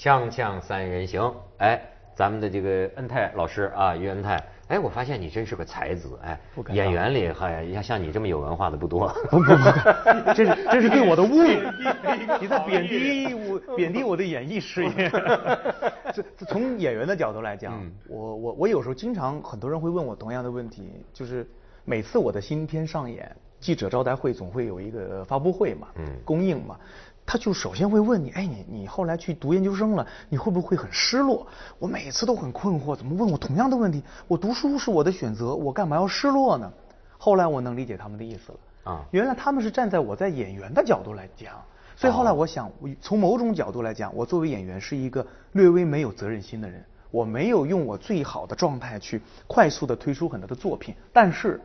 锵锵三人行，哎，咱们的这个恩泰老师啊，于恩泰，哎，我发现你真是个才子，哎，演员里还像像你这么有文化的不多。不不不，这是 这是对我的侮辱，你在贬低我贬低我的演艺事业。这从演员的角度来讲，我我我有时候经常很多人会问我同样的问题，就是每次我的新片上演，记者招待会总会有一个发布会嘛，嗯，公映嘛。他就首先会问你，哎，你你后来去读研究生了，你会不会很失落？我每次都很困惑，怎么问我同样的问题？我读书是我的选择，我干嘛要失落呢？后来我能理解他们的意思了啊，原来他们是站在我在演员的角度来讲，所以后来我想，从某种角度来讲，我作为演员是一个略微没有责任心的人，我没有用我最好的状态去快速的推出很多的作品，但是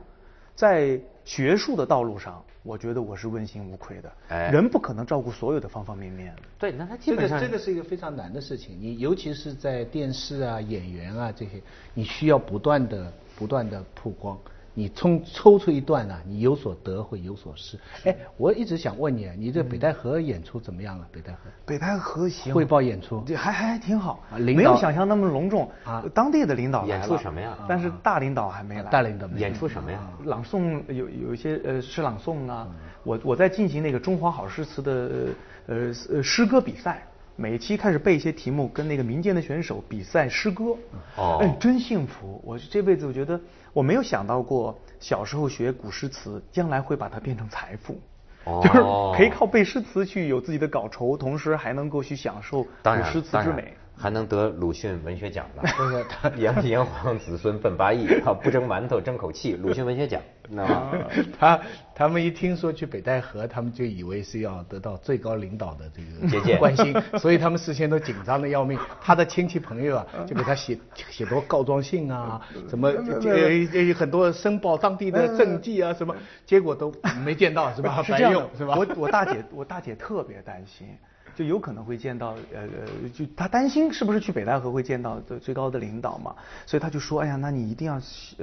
在学术的道路上。我觉得我是问心无愧的。哎，人不可能照顾所有的方方面面。对，那他基本上这个这个是一个非常难的事情。你尤其是在电视啊、演员啊这些，你需要不断的、不断的曝光。你抽抽出一段呢，你有所得会有所失。哎，我一直想问你，你这北戴河演出怎么样了？北戴河？北戴河行。汇报演出。还还还挺好，没有想象那么隆重啊。当地的领导演出什么呀？但是大领导还没来。大领导没演出什么呀？朗诵有有一些呃诗朗诵啊。我我在进行那个中华好诗词的呃呃诗歌比赛。每期开始背一些题目，跟那个民间的选手比赛诗歌，哦，哎，真幸福！我这辈子我觉得我没有想到过，小时候学古诗词，将来会把它变成财富，哦，就是可以靠背诗词去有自己的稿酬，同时还能够去享受古诗词之美。还能得鲁迅文学奖呢？炎炎黄子孙奔八亿，不蒸馒头争口气，鲁迅文学奖。那 他他们一听说去北戴河，他们就以为是要得到最高领导的这个关心，所以他们事先都紧张的要命。他的亲戚朋友啊，就给他写写多告状信啊，什么呃很多申报当地的政绩啊，什么结果都没见到，是吧？白用是吧？我我大姐我大姐特别担心。就有可能会见到，呃呃，就他担心是不是去北戴河会见到最最高的领导嘛，所以他就说，哎呀，那你一定要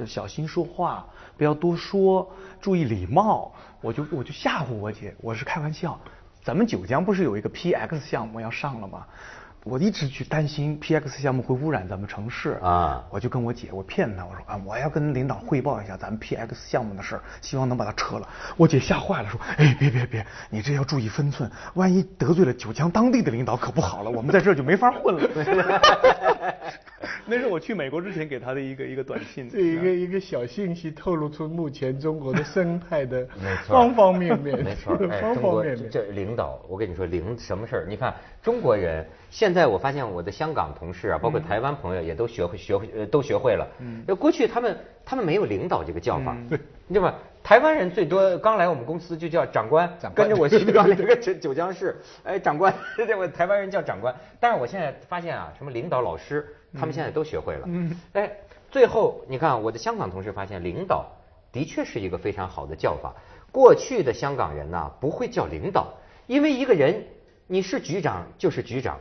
小心说话，不要多说，注意礼貌。我就我就吓唬我姐，我是开玩笑。咱们九江不是有一个 PX 项目要上了吗？我一直去担心 PX 项目会污染咱们城市啊，我就跟我姐，我骗她，我说啊，我要跟领导汇报一下咱们 PX 项目的事儿，希望能把它撤了。我姐吓坏了，说，哎，别别别，你这要注意分寸，万一得罪了九江当地的领导可不好了，我们在这儿就没法混了。那是我去美国之前给他的一个一个短信。这一个一个小信息透露出目前中国的生态的 方方面面。没错，方方面面。这领导，我跟你说，领什么事儿？你看中国人。现在我发现我的香港同事啊，包括台湾朋友也都学会学会呃都学会了。嗯。过去他们他们没有领导这个叫法，对你知道吗？台湾人最多刚来我们公司就叫长官，跟着我去到那个九九江市，哎，长官，这我台湾人叫长官。但是我现在发现啊，什么领导老师，他们现在都学会了。嗯。哎，最后你看我的香港同事发现，领导的确是一个非常好的叫法。过去的香港人呢不会叫领导，因为一个人你是局长就是局长。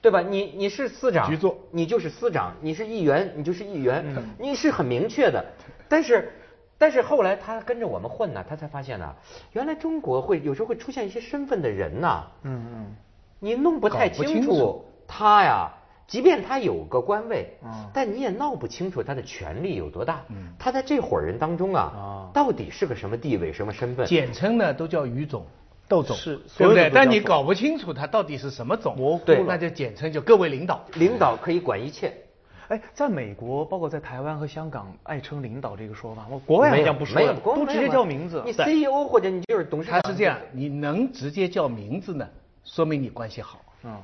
对吧？你你是司长，你就是司长；你是议员，你就是议员。你是很明确的。但是，但是后来他跟着我们混呢，他才发现呢，原来中国会有时候会出现一些身份的人呐。嗯嗯。你弄不太清楚他呀，即便他有个官位，但你也闹不清楚他的权力有多大。他在这伙人当中啊，到底是个什么地位、什么身份？简称呢，都叫于总。窦总是，对不对？但你搞不清楚他到底是什么总，模糊，那就简称就各位领导，领导可以管一切。哎，在美国，包括在台湾和香港，爱称领导这个说法，我国外好像不说，都直接叫名字。你 CEO 或者你就是董事长。他是这样，你能直接叫名字呢，说明你关系好。嗯，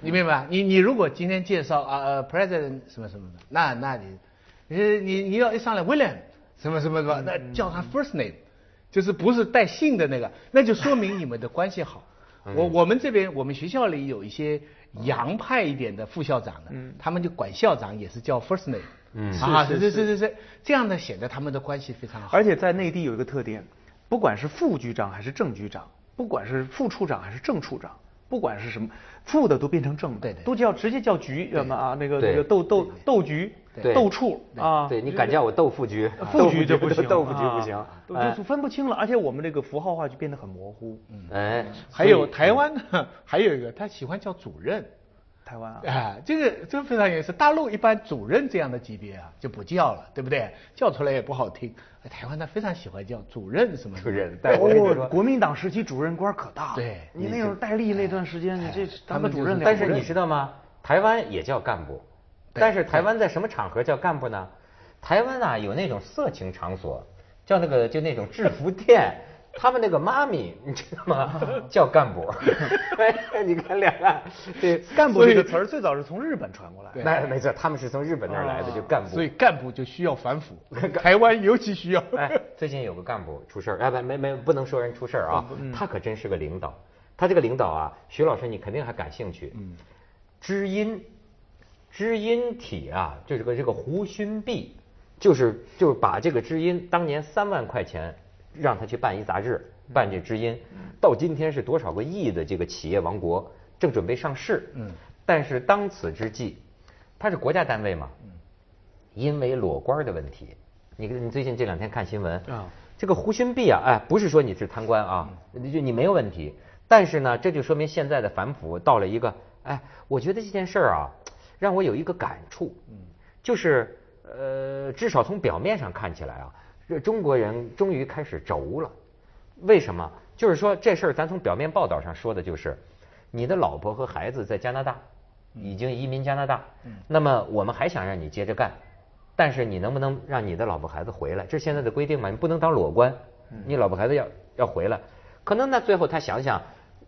你明白？你你如果今天介绍啊，President 什么什么的，那那你，你你你要一上来 William 什么什么什么，那叫他 First Name。就是不是带姓的那个，那就说明你们的关系好。我我们这边我们学校里有一些洋派一点的副校长的，他们就管校长也是叫 first name。嗯，啊，是是是是是，这样呢显得他们的关系非常好。而且在内地有一个特点，不管是副局长还是正局长，不管是副处长还是正处长，不管是什么负的都变成正的，都叫直接叫局什么啊？那个那个斗斗斗局。豆处啊，对你敢叫我豆腐局，副局就不行，豆腐局不行，就分不清了。而且我们这个符号化就变得很模糊。哎，还有台湾呢，还有一个他喜欢叫主任，台湾啊。啊，这个这非常有意思。大陆一般主任这样的级别啊就不叫了，对不对？叫出来也不好听。台湾他非常喜欢叫主任什么主任。哦，国民党时期主任官可大。对，你那时候戴笠那段时间，你这当个主任。但是你知道吗？台湾也叫干部，但是台湾在什么场合叫干部呢？台湾啊有那种色情场所，叫那个就那种制服店。他们那个妈咪，你知道吗？叫干部。哎你看两岸，对干部这个词儿最早是从日本传过来。那没错，他们是从日本那儿来的，就干部。所以干部就需要反腐，台湾尤其需要。哎，最近有个干部出事儿，哎不没没不能说人出事儿啊，他可真是个领导。他这个领导啊，徐老师你肯定还感兴趣。嗯。知音，知音体啊，就是个这个胡勋弼，就是就是把这个知音当年三万块钱。让他去办一杂志，办这知音，到今天是多少个亿的这个企业王国，正准备上市。嗯，但是当此之际，他是国家单位嘛，因为裸官的问题，你你最近这两天看新闻啊，这个胡勋弼啊，哎，不是说你是贪官啊，就你没有问题，但是呢，这就说明现在的反腐到了一个，哎，我觉得这件事儿啊，让我有一个感触，嗯，就是呃，至少从表面上看起来啊。这中国人终于开始轴了，为什么？就是说这事儿，咱从表面报道上说的就是，你的老婆和孩子在加拿大，已经移民加拿大。那么我们还想让你接着干，但是你能不能让你的老婆孩子回来？这是现在的规定嘛？你不能当裸官，你老婆孩子要要回来。可能那最后他想想，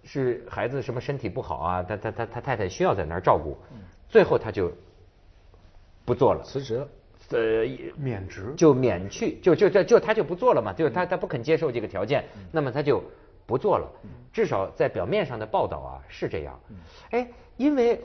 是孩子什么身体不好啊？他他他他太太需要在那儿照顾，最后他就不做了，辞职了。呃，免职就免去，就就就就他就不做了嘛，就是他他不肯接受这个条件，那么他就不做了。至少在表面上的报道啊是这样。哎，因为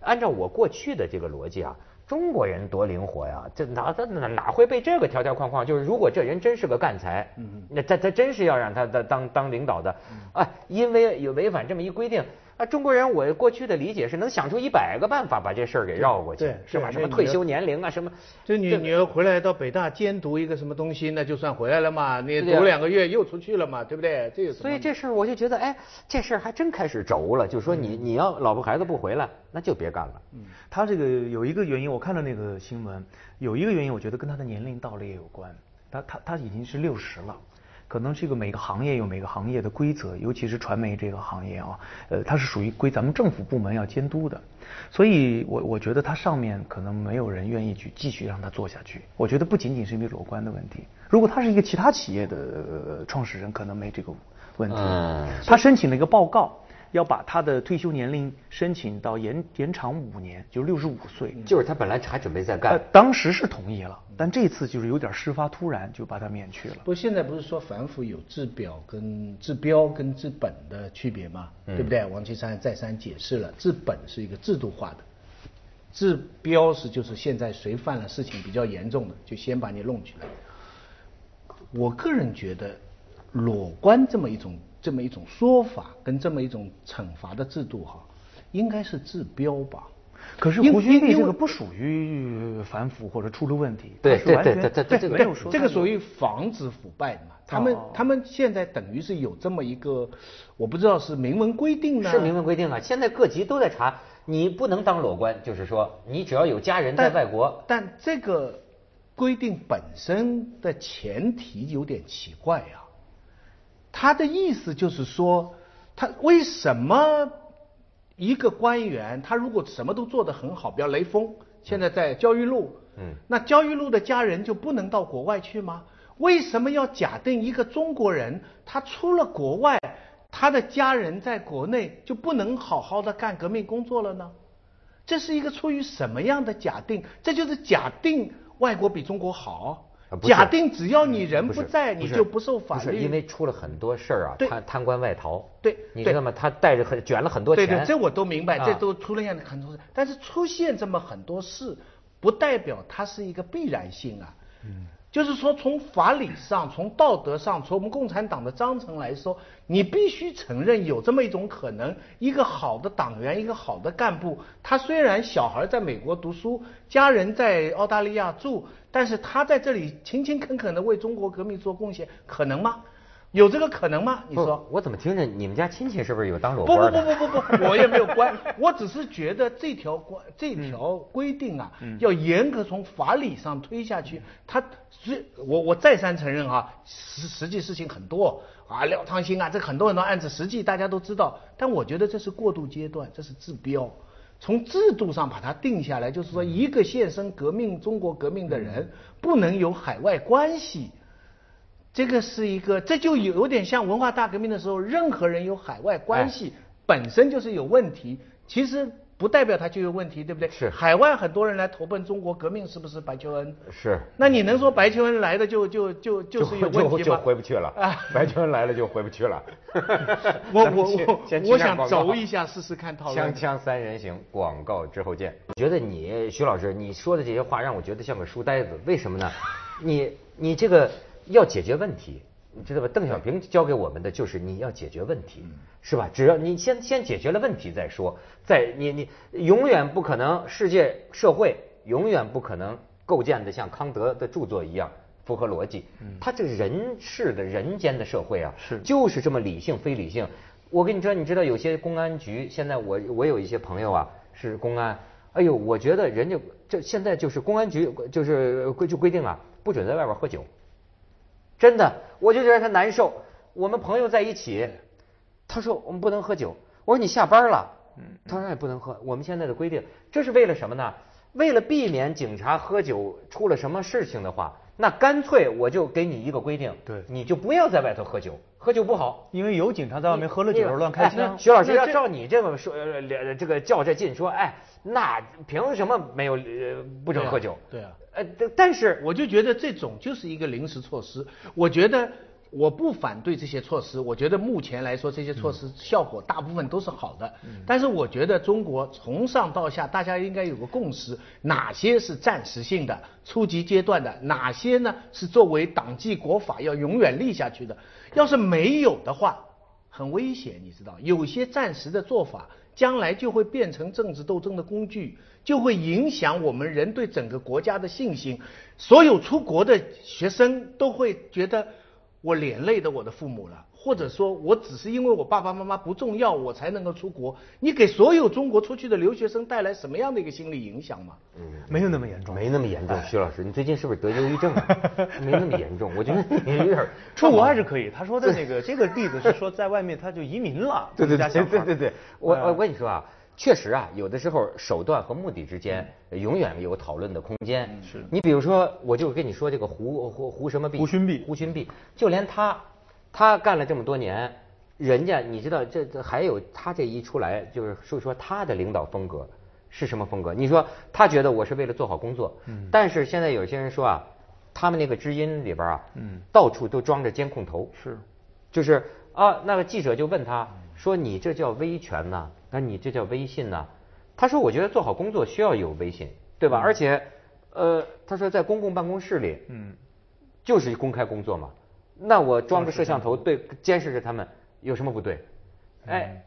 按照我过去的这个逻辑啊，中国人多灵活呀，这哪哪哪会被这个条条框框？就是如果这人真是个干才，那他他真是要让他当当当领导的啊，因为有违反这么一规定。啊，中国人，我过去的理解是能想出一百个办法把这事儿给绕过去，是吧？什么退休年龄啊，什么？就你女儿回来到北大兼读一个什么东西，那就算回来了嘛？你读两个月又出去了嘛？对不对？这所以这事儿我就觉得，哎，这事儿还真开始轴了。就说你你要老婆孩子不回来，那就别干了。嗯，他这个有一个原因，我看到那个新闻，有一个原因，我觉得跟他的年龄到了也有关。他他他已经是六十了。可能这个每个行业有每个行业的规则，尤其是传媒这个行业啊，呃，它是属于归咱们政府部门要监督的，所以我我觉得它上面可能没有人愿意去继续让它做下去。我觉得不仅仅是因为裸官的问题，如果他是一个其他企业的创始人，可能没这个问题。他申请了一个报告。要把他的退休年龄申请到延延长五年，就六十五岁。就是他本来还准备再干，当时是同意了，但这次就是有点事发突然，就把他免去了。不，现在不是说反腐有治表跟治标跟治本的区别吗？对不对？王岐山再三解释了，治本是一个制度化的，治标是就是现在谁犯了事情比较严重的，就先把你弄起来。我个人觉得，裸官这么一种。这么一种说法跟这么一种惩罚的制度哈，应该是治标吧。可是胡军这个不属于反腐或者出了问题，对对对对对，这个这个属于防止腐败嘛。他们他们现在等于是有这么一个，我不知道是明文规定呢？是明文规定啊。现在各级都在查，你不能当裸官，就是说你只要有家人在外国。但这个规定本身的前提有点奇怪呀。他的意思就是说，他为什么一个官员，他如果什么都做得很好，比如雷锋现在在焦裕禄，嗯，那焦裕禄的家人就不能到国外去吗？为什么要假定一个中国人，他出了国外，他的家人在国内就不能好好的干革命工作了呢？这是一个出于什么样的假定？这就是假定外国比中国好。假定只要你人不在，你就不受法律。不是因为出了很多事儿啊，贪贪官外逃。对，你知道吗？他带着很卷了很多钱。对对，这我都明白，这都出了样很多事。但是出现这么很多事，不代表它是一个必然性啊。嗯。就是说，从法理上、从道德上、从我们共产党的章程来说，你必须承认有这么一种可能：一个好的党员，一个好的干部，他虽然小孩在美国读书，家人在澳大利亚住，但是他在这里勤勤恳恳地为中国革命做贡献，可能吗？有这个可能吗？你说？我怎么听着你们家亲戚是不是有当裸官的？不不不不不不，我也没有关，我只是觉得这条关这条规定啊，要严格从法理上推下去。他是我我再三承认哈，实实际事情很多啊，廖昌星啊，这很多很多案子，实际大家都知道。但我觉得这是过渡阶段，这是治标。从制度上把它定下来，就是说一个献身革命中国革命的人不能有海外关系。这个是一个，这就有点像文化大革命的时候，任何人有海外关系本身就是有问题。其实不代表他就有问题，对不对？是。海外很多人来投奔中国革命，是不是白求恩？是。那你能说白求恩来的就就就就是有问题吗？就回不去了。啊，白求恩来了就回不去了。我我我我想走一下试试看套路。锵锵三人行，广告之后见。我觉得你徐老师你说的这些话让我觉得像个书呆子，为什么呢？你你这个。要解决问题，你知道吧？邓小平教给我们的就是你要解决问题，是吧？只要你先先解决了问题再说，再你你永远不可能世界社会永远不可能构建的像康德的著作一样符合逻辑。他这人世的人间的社会啊，是就是这么理性非理性。我跟你说，你知道有些公安局现在我我有一些朋友啊是公安，哎呦，我觉得人家这现在就是公安局就是规就规定啊，不准在外边喝酒。真的，我就觉得他难受。我们朋友在一起，他说我们不能喝酒。我说你下班了，他说也不能喝。我们现在的规定，这是为了什么呢？为了避免警察喝酒出了什么事情的话，那干脆我就给你一个规定，对，你就不要在外头喝酒，喝酒不好。因为有警察在外面喝了酒乱开枪。徐老师要照你这么说，这个较这劲说，哎，那凭什么没有呃不准喝酒？对啊。呃，但是我就觉得这种就是一个临时措施。我觉得我不反对这些措施，我觉得目前来说这些措施效果大部分都是好的。但是我觉得中国从上到下大家应该有个共识，哪些是暂时性的、初级阶段的，哪些呢是作为党纪国法要永远立下去的。要是没有的话，很危险，你知道，有些暂时的做法。将来就会变成政治斗争的工具，就会影响我们人对整个国家的信心。所有出国的学生都会觉得，我连累的我的父母了。或者说我只是因为我爸爸妈妈不重要，我才能够出国。你给所有中国出去的留学生带来什么样的一个心理影响吗？嗯，没有那么严重，没那么严重。徐老师，你最近是不是得忧郁症？没那么严重，我觉得你有点 出国还是可以。他说的那个 这个例子是说在外面他就移民了，对对对对对对。我我跟你说啊，确实啊，有的时候手段和目的之间永远有讨论的空间。是你比如说，我就跟你说这个胡胡胡什么币？胡勋币。胡勋币，就连他。他干了这么多年，人家你知道这这还有他这一出来就是说说他的领导风格是什么风格？你说他觉得我是为了做好工作，嗯，但是现在有些人说啊，他们那个知音里边啊，嗯，到处都装着监控头，是，就是啊，那个记者就问他说你这叫威权呐？那你这叫微信呐？他说我觉得做好工作需要有微信，对吧？而且呃，他说在公共办公室里，嗯，就是公开工作嘛。那我装个摄像头对监视着他们有什么不对？哎，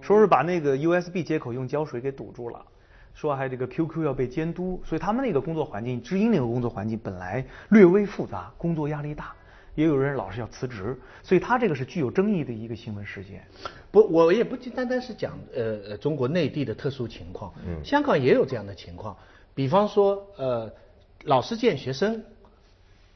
说是把那个 USB 接口用胶水给堵住了，说还这个 QQ 要被监督，所以他们那个工作环境，知音那个工作环境本来略微复杂，工作压力大，也有人老是要辞职，所以他这个是具有争议的一个新闻事件。不，我也不单单是讲呃中国内地的特殊情况，嗯，香港也有这样的情况，比方说呃老师见学生。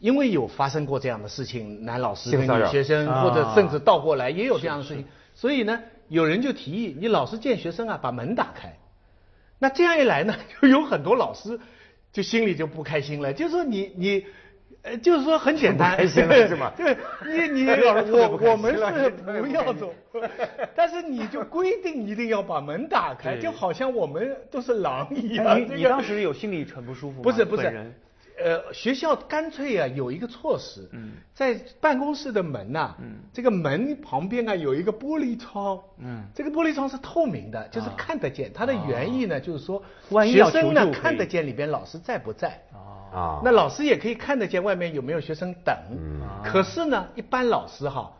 因为有发生过这样的事情，男老师跟女学生，或者甚至倒过来也有这样的事情，所以呢，有人就提议，你老师见学生啊，把门打开。那这样一来呢，就有很多老师就心里就不开心了，就说你你，呃，就是说很简单，是吗？对，你 你我我们是不要走，但是你就规定一定要把门打开，就好像我们都是狼一样。你当时有心里很不舒服吗？不是不是。呃，学校干脆啊有一个措施，嗯。在办公室的门呐，嗯。这个门旁边啊有一个玻璃窗，嗯。这个玻璃窗是透明的，就是看得见。它的原意呢就是说，学生呢看得见里边老师在不在，啊，那老师也可以看得见外面有没有学生等。可是呢，一般老师哈。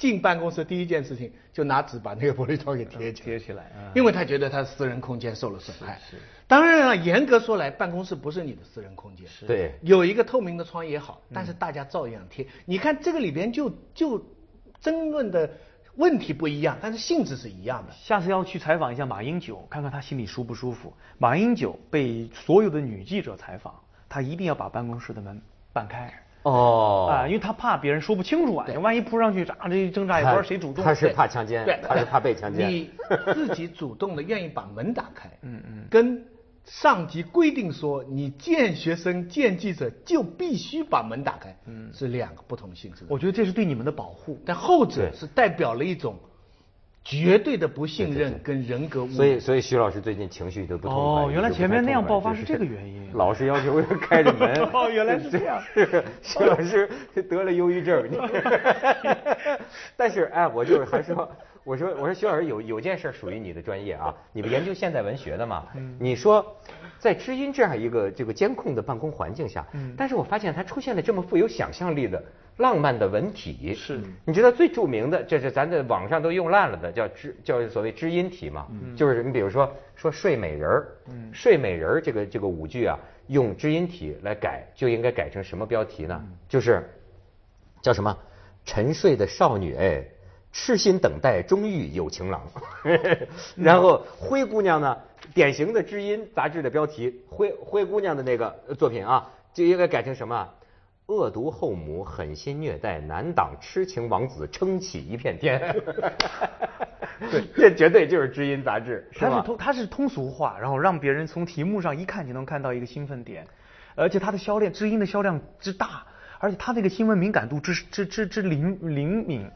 进办公室第一件事情就拿纸把那个玻璃窗给贴起贴起来，因为他觉得他私人空间受了损害。是，当然了，严格说来，办公室不是你的私人空间。对，有一个透明的窗也好，但是大家照样贴。你看这个里边就就争论的问题不一样，但是性质是一样的。下次要去采访一下马英九，看看他心里舒不舒服。马英九被所有的女记者采访，他一定要把办公室的门半开。哦，啊，因为他怕别人说不清楚啊，万一扑上去，啊，这挣扎也不知道谁主动。他是怕强奸，他是怕被强奸。你自己主动的愿意把门打开，嗯嗯，跟上级规定说你见学生见记者就必须把门打开，嗯，是两个不同性质。我觉得这是对你们的保护，但后者是代表了一种。绝对的不信任跟人格，所以所以徐老师最近情绪就不同。哦，原来前面那样爆发是这个原因。老师要求开着门。哦，原来是这样。徐老师得了忧郁症。但是哎，我就是还说，我说我说徐老师有有件事属于你的专业啊，你不研究现代文学的嘛。嗯。你说，在知音这样一个这个监控的办公环境下，嗯，但是我发现它出现了这么富有想象力的。浪漫的文体是，你知道最著名的，这是咱在网上都用烂了的，叫知叫所谓知音体嘛，嗯就是你比如说说睡美人儿，嗯睡美人儿这个这个舞剧啊，用知音体来改，就应该改成什么标题呢？就是叫什么沉睡的少女哎，痴心等待终遇有情郎，然后灰姑娘呢，典型的知音杂志的标题，灰灰姑娘的那个作品啊，就应该改成什么？恶毒后母狠心虐待难挡痴情王子撑起一片天，对，这绝对就是知音杂志，它是通它是通俗化，然后让别人从题目上一看就能看到一个兴奋点，而且它的销量知音的销量之大，而且它那个新闻敏感度之之之之灵灵敏，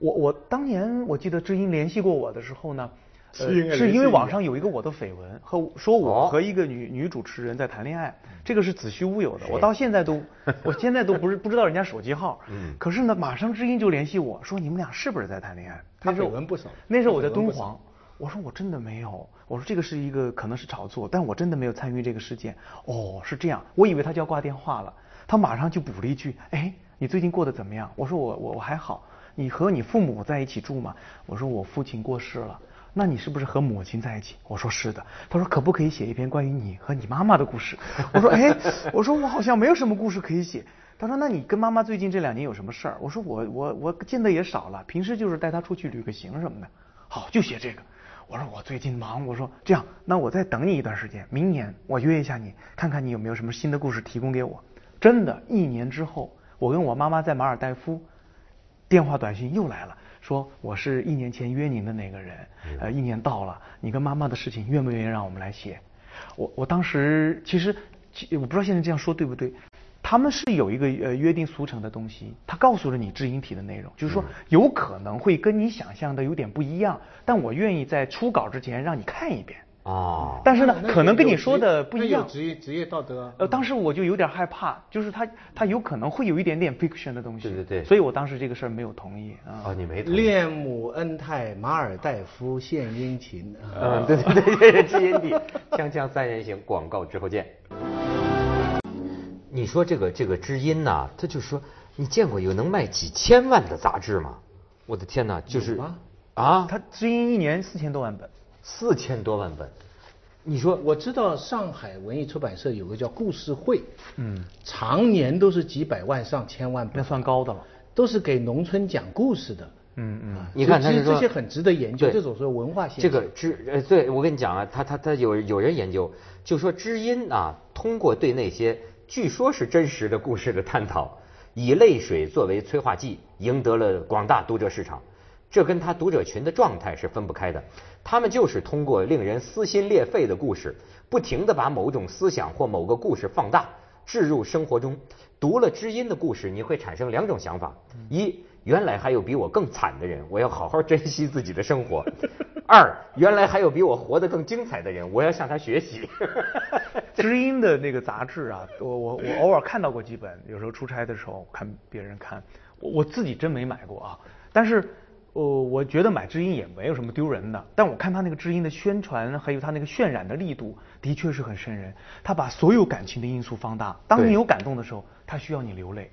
我我当年我记得知音联系过我的时候呢。是因为网上有一个我的绯闻和说我和一个女女主持人在谈恋爱，这个是子虚乌有的。我到现在都，我现在都不是不知道人家手机号。嗯。可是呢，马上知音就联系我说你们俩是不是在谈恋爱？他绯闻不少。那时候我在敦煌，我说我真的没有，我说这个是一个可能是炒作，但我真的没有参与这个事件。哦，是这样，我以为他就要挂电话了，他马上就补了一句，哎，你最近过得怎么样？我说我我我还好，你和你父母在一起住吗？我说我父亲过世了。那你是不是和母亲在一起？我说是的。他说可不可以写一篇关于你和你妈妈的故事？我说哎，我说我好像没有什么故事可以写。他说那你跟妈妈最近这两年有什么事儿？我说我我我见的也少了，平时就是带她出去旅个行什么的。好，就写这个。我说我最近忙。我说这样，那我再等你一段时间，明年我约一下你，看看你有没有什么新的故事提供给我。真的，一年之后，我跟我妈妈在马尔代夫，电话短信又来了。说我是一年前约您的那个人，呃，一年到了，你跟妈妈的事情愿不愿意让我们来写？我我当时其实我不知道现在这样说对不对，他们是有一个呃约定俗成的东西，他告诉了你知音体的内容，就是说有可能会跟你想象的有点不一样，但我愿意在初稿之前让你看一遍。啊，但是呢，可能跟你说的不一样。职业职业道德。呃，当时我就有点害怕，就是他他有可能会有一点点 fiction 的东西。对对对。所以我当时这个事儿没有同意啊。哦，你没同意。恋母恩泰，马尔代夫献殷勤。嗯，对对对，知音地，锵锵三人行，广告之后见。你说这个这个知音呐，他就说，你见过有能卖几千万的杂志吗？我的天呐，就是啊，他知音一年四千多万本。四千多万本，你说我知道上海文艺出版社有个叫故事会，嗯，常年都是几百万上千万本，那算高的了，都是给农村讲故事的，嗯嗯，你看其实这些很值得研究，这种说文化现这个知呃，对我跟你讲啊，他他他有有人研究，就说知音啊，通过对那些据说是真实的故事的探讨，以泪水作为催化剂，赢得了广大读者市场。这跟他读者群的状态是分不开的，他们就是通过令人撕心裂肺的故事，不停的把某种思想或某个故事放大，置入生活中。读了知音的故事，你会产生两种想法：一，原来还有比我更惨的人，我要好好珍惜自己的生活；二，原来还有比我活得更精彩的人，我要向他学习。知音的那个杂志啊，我我我偶尔看到过几本，有时候出差的时候看别人看，我我自己真没买过啊，但是。呃，我觉得买知音也没有什么丢人的，但我看他那个知音的宣传，还有他那个渲染的力度，的确是很瘆人。他把所有感情的因素放大，当你有感动的时候，他需要你流泪；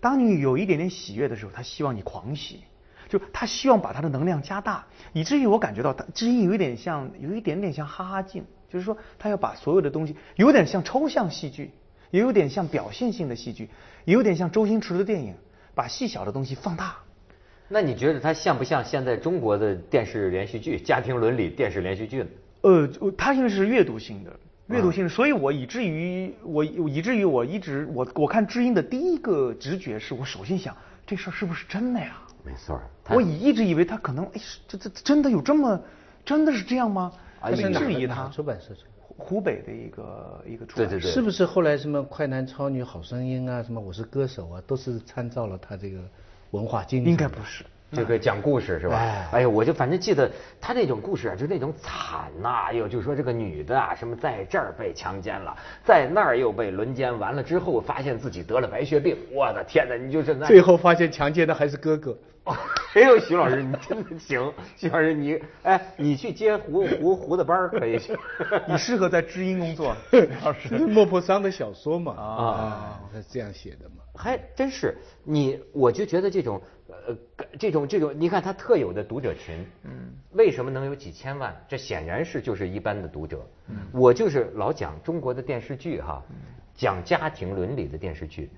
当你有一点点喜悦的时候，他希望你狂喜。就他希望把他的能量加大，以至于我感觉到他知音有一点像，有一点点像哈哈镜，就是说他要把所有的东西，有点像抽象戏剧，也有点像表现性的戏剧，也有点像周星驰的电影，把细小的东西放大。那你觉得它像不像现在中国的电视连续剧、家庭伦理电视连续剧呢？呃，它因为是阅读性的，阅读性的，所以我以至于我以至于我一直我我看知音的第一个直觉是我首先想这事儿是不是真的呀？没错，我以一直以为他可能哎，这这真的有这么真的是这样吗？还是质疑他出版社湖北的一个一个对对对，是不是后来什么快男超女好声音啊，什么我是歌手啊，都是参照了他这个文化经应该不是。这个讲故事是吧？哎呀，我就反正记得他那种故事啊，就那种惨呐，哎呦，就说这个女的啊，什么在这儿被强奸了，在那儿又被轮奸，完了之后发现自己得了白血病，我的天哪，你就是那最后发现强奸的还是哥哥。哎呦，徐老师，你真的行，徐老师你，哎，你去接胡胡胡的班儿可以去，你适合在知音工作。老师，莫泊桑的小说嘛，啊，他这样写的嘛，还真是你，我就觉得这种。呃，这种这种，你看他特有的读者群，嗯，为什么能有几千万？这显然是就是一般的读者。嗯，我就是老讲中国的电视剧哈，讲家庭伦理的电视剧，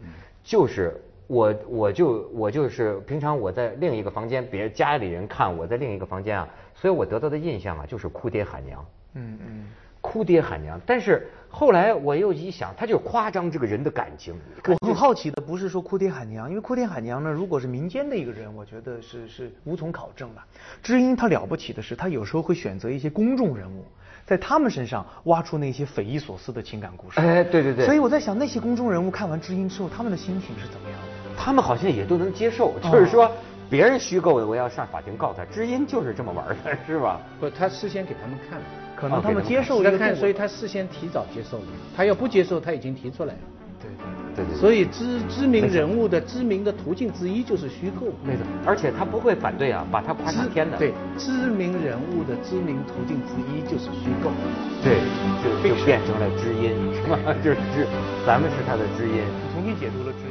就是我我就我就是平常我在另一个房间，别家里人看我在另一个房间啊，所以我得到的印象啊就是哭爹喊娘。嗯嗯。哭爹喊娘，但是后来我又一想，他就夸张这个人的感情。我很好奇的不是说哭爹喊娘，因为哭爹喊娘呢，如果是民间的一个人，我觉得是是无从考证的。知音他了不起的是，他有时候会选择一些公众人物，在他们身上挖出那些匪夷所思的情感故事。哎，对对对。所以我在想，那些公众人物看完知音之后，他们的心情是怎么样的？他们好像也都能接受，就是说别人虚构的，我要上法庭告他。知音就是这么玩的，是吧？不，他事先给他们看了。可能他们接受要看，所以他事先提早接受了。他要不接受，他已经提出来了。对对对。所以知知名人物的知名的途径之一就是虚构。没错。而且他不会反对啊，把他夸上天的。对，知名人物的知名途径之一就是虚构。对，就就变成了知音，是吧？就是知，咱们是他的知音。重新解读了知音。